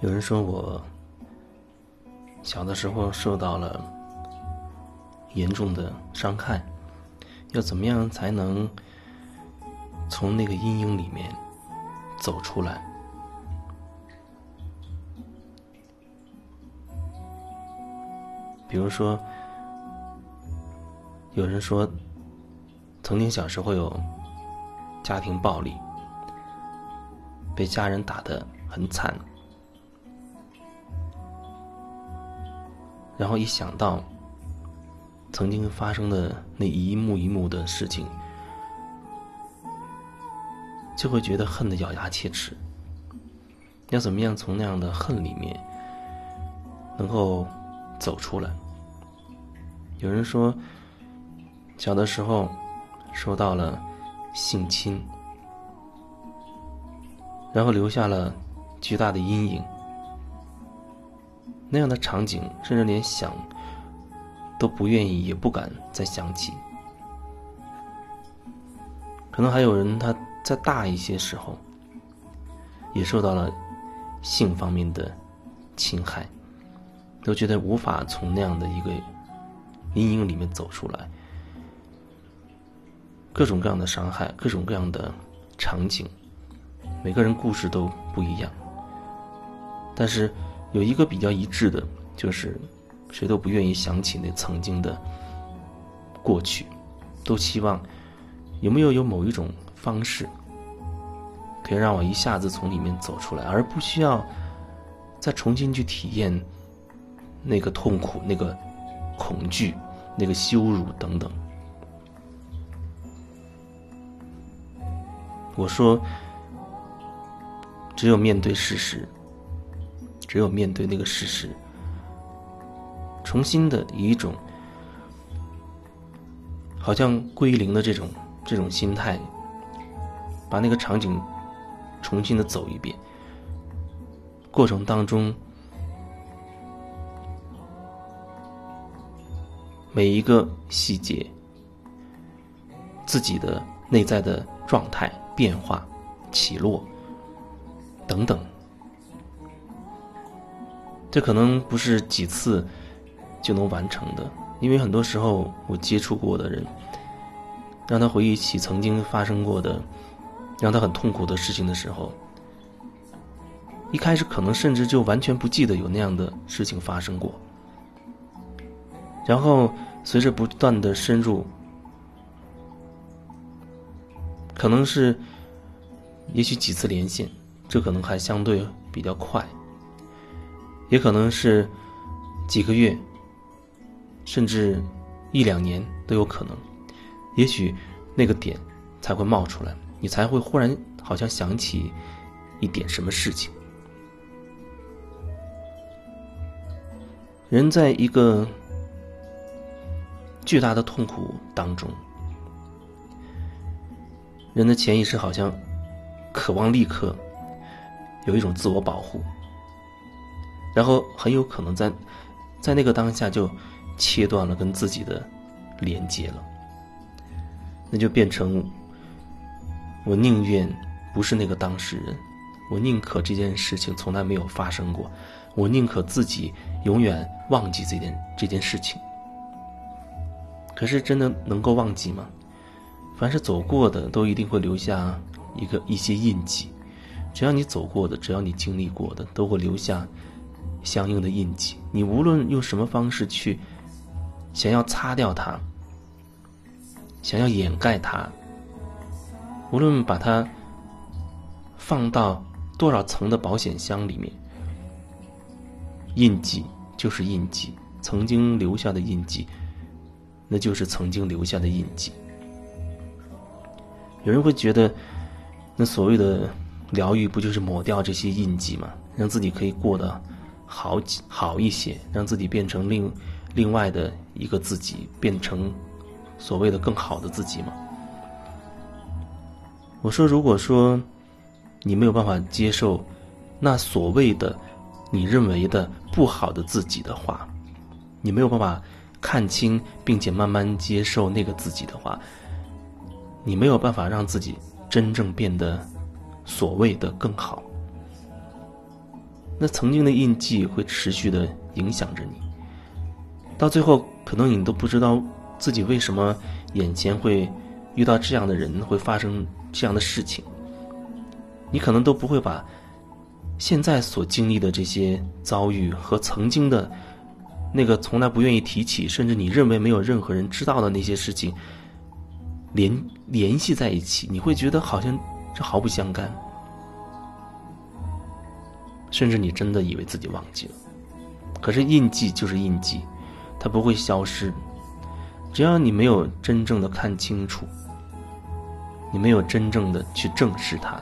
有人说我小的时候受到了严重的伤害，要怎么样才能从那个阴影里面走出来？比如说，有人说曾经小时候有家庭暴力，被家人打得很惨。然后一想到曾经发生的那一幕一幕的事情，就会觉得恨得咬牙切齿。要怎么样从那样的恨里面能够走出来？有人说，小的时候受到了性侵，然后留下了巨大的阴影。那样的场景，甚至连想都不愿意，也不敢再想起。可能还有人，他在大一些时候，也受到了性方面的侵害，都觉得无法从那样的一个阴影里面走出来。各种各样的伤害，各种各样的场景，每个人故事都不一样，但是。有一个比较一致的，就是谁都不愿意想起那曾经的过去，都希望有没有有某一种方式，可以让我一下子从里面走出来，而不需要再重新去体验那个痛苦、那个恐惧、那个羞辱等等。我说，只有面对事实。只有面对那个事实，重新的以一种好像归零的这种这种心态，把那个场景重新的走一遍，过程当中每一个细节，自己的内在的状态变化、起落等等。这可能不是几次就能完成的，因为很多时候我接触过的人，让他回忆起曾经发生过的让他很痛苦的事情的时候，一开始可能甚至就完全不记得有那样的事情发生过，然后随着不断的深入，可能是也许几次连线，这可能还相对比较快。也可能是几个月，甚至一两年都有可能。也许那个点才会冒出来，你才会忽然好像想起一点什么事情。人在一个巨大的痛苦当中，人的潜意识好像渴望立刻有一种自我保护。然后很有可能在，在那个当下就切断了跟自己的连接了，那就变成我宁愿不是那个当事人，我宁可这件事情从来没有发生过，我宁可自己永远忘记这件这件事情。可是真的能够忘记吗？凡是走过的，都一定会留下一个一些印记。只要你走过的，只要你经历过的，都会留下。相应的印记，你无论用什么方式去想要擦掉它，想要掩盖它，无论把它放到多少层的保险箱里面，印记就是印记，曾经留下的印记，那就是曾经留下的印记。有人会觉得，那所谓的疗愈，不就是抹掉这些印记吗？让自己可以过得。好几好一些，让自己变成另另外的一个自己，变成所谓的更好的自己吗？我说，如果说你没有办法接受那所谓的你认为的不好的自己的话，你没有办法看清并且慢慢接受那个自己的话，你没有办法让自己真正变得所谓的更好。那曾经的印记会持续的影响着你，到最后可能你都不知道自己为什么眼前会遇到这样的人，会发生这样的事情。你可能都不会把现在所经历的这些遭遇和曾经的那个从来不愿意提起，甚至你认为没有任何人知道的那些事情联联系在一起，你会觉得好像这毫不相干。甚至你真的以为自己忘记了，可是印记就是印记，它不会消失。只要你没有真正的看清楚，你没有真正的去正视它，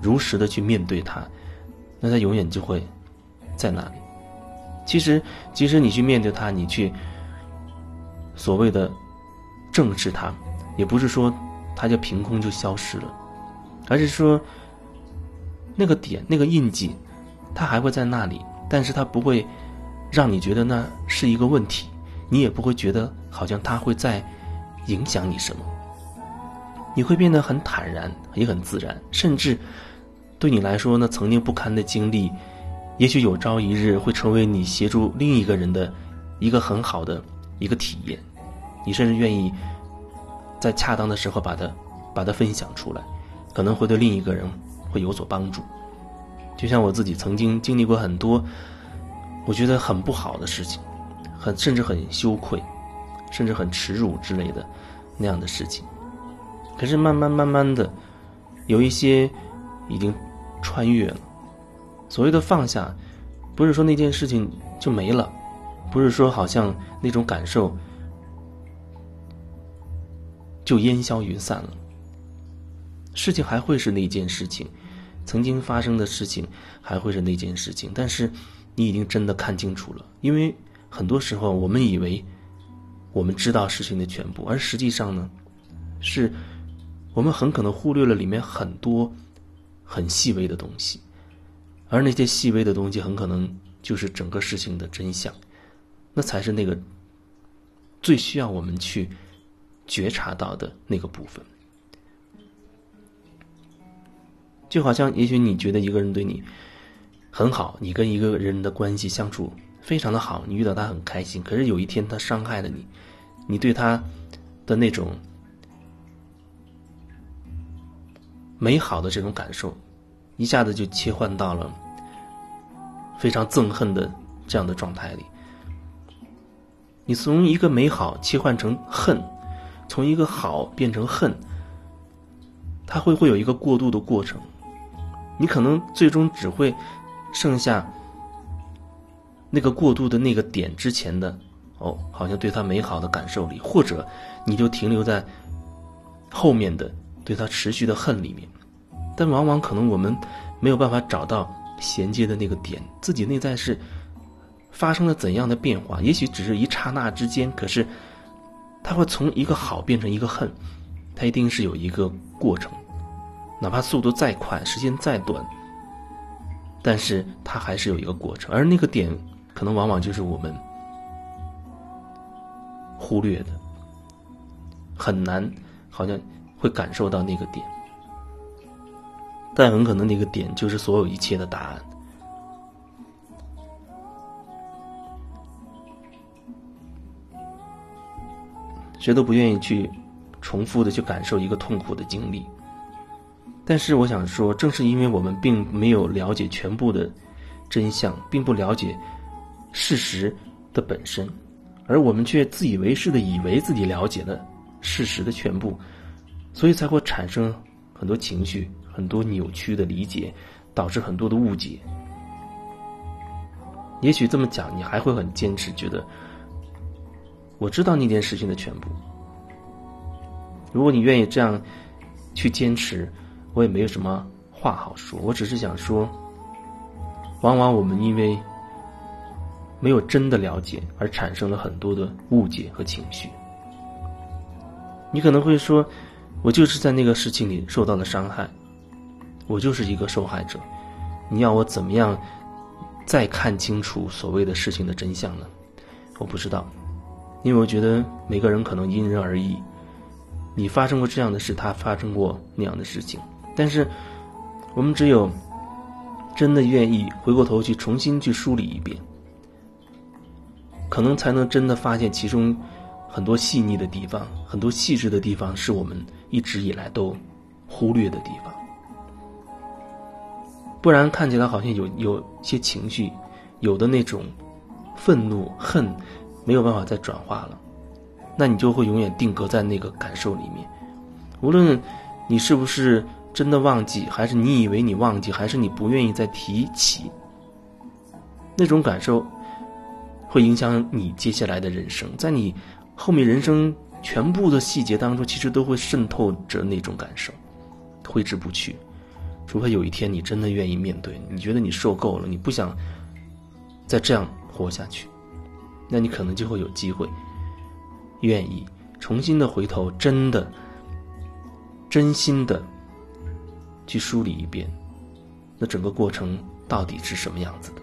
如实的去面对它，那它永远就会在那里。其实，即使你去面对它，你去所谓的正视它，也不是说它就凭空就消失了，而是说。那个点，那个印记，它还会在那里，但是它不会让你觉得那是一个问题，你也不会觉得好像它会在影响你什么。你会变得很坦然，也很自然，甚至对你来说，那曾经不堪的经历，也许有朝一日会成为你协助另一个人的一个很好的一个体验。你甚至愿意在恰当的时候把它把它分享出来，可能会对另一个人。会有所帮助，就像我自己曾经经历过很多，我觉得很不好的事情，很甚至很羞愧，甚至很耻辱之类的那样的事情。可是慢慢慢慢的，有一些已经穿越了。所谓的放下，不是说那件事情就没了，不是说好像那种感受就烟消云散了。事情还会是那件事情。曾经发生的事情还会是那件事情，但是你已经真的看清楚了。因为很多时候我们以为我们知道事情的全部，而实际上呢，是我们很可能忽略了里面很多很细微的东西，而那些细微的东西很可能就是整个事情的真相，那才是那个最需要我们去觉察到的那个部分。就好像，也许你觉得一个人对你很好，你跟一个人的关系相处非常的好，你遇到他很开心。可是有一天他伤害了你，你对他的那种美好的这种感受，一下子就切换到了非常憎恨的这样的状态里。你从一个美好切换成恨，从一个好变成恨，它会会有一个过渡的过程。你可能最终只会剩下那个过渡的那个点之前的哦，好像对他美好的感受里，或者你就停留在后面的对他持续的恨里面。但往往可能我们没有办法找到衔接的那个点，自己内在是发生了怎样的变化？也许只是一刹那之间，可是它会从一个好变成一个恨，它一定是有一个过程。哪怕速度再快，时间再短，但是它还是有一个过程，而那个点可能往往就是我们忽略的，很难，好像会感受到那个点，但很可能那个点就是所有一切的答案。谁都不愿意去重复的去感受一个痛苦的经历。但是我想说，正是因为我们并没有了解全部的真相，并不了解事实的本身，而我们却自以为是的以为自己了解了事实的全部，所以才会产生很多情绪、很多扭曲的理解，导致很多的误解。也许这么讲，你还会很坚持，觉得我知道那件事情的全部。如果你愿意这样去坚持。我也没有什么话好说，我只是想说，往往我们因为没有真的了解，而产生了很多的误解和情绪。你可能会说，我就是在那个事情里受到了伤害，我就是一个受害者。你要我怎么样再看清楚所谓的事情的真相呢？我不知道，因为我觉得每个人可能因人而异。你发生过这样的事，他发生过那样的事情。但是，我们只有真的愿意回过头去重新去梳理一遍，可能才能真的发现其中很多细腻的地方，很多细致的地方是我们一直以来都忽略的地方。不然看起来好像有有些情绪，有的那种愤怒、恨，没有办法再转化了，那你就会永远定格在那个感受里面。无论你是不是真的忘记，还是你以为你忘记，还是你不愿意再提起，那种感受会影响你接下来的人生，在你后面人生全部的细节当中，其实都会渗透着那种感受，挥之不去。除非有一天你真的愿意面对，你觉得你受够了，你不想再这样活下去，那你可能就会有机会，愿意重新的回头，真的、真心的去梳理一遍，那整个过程到底是什么样子的？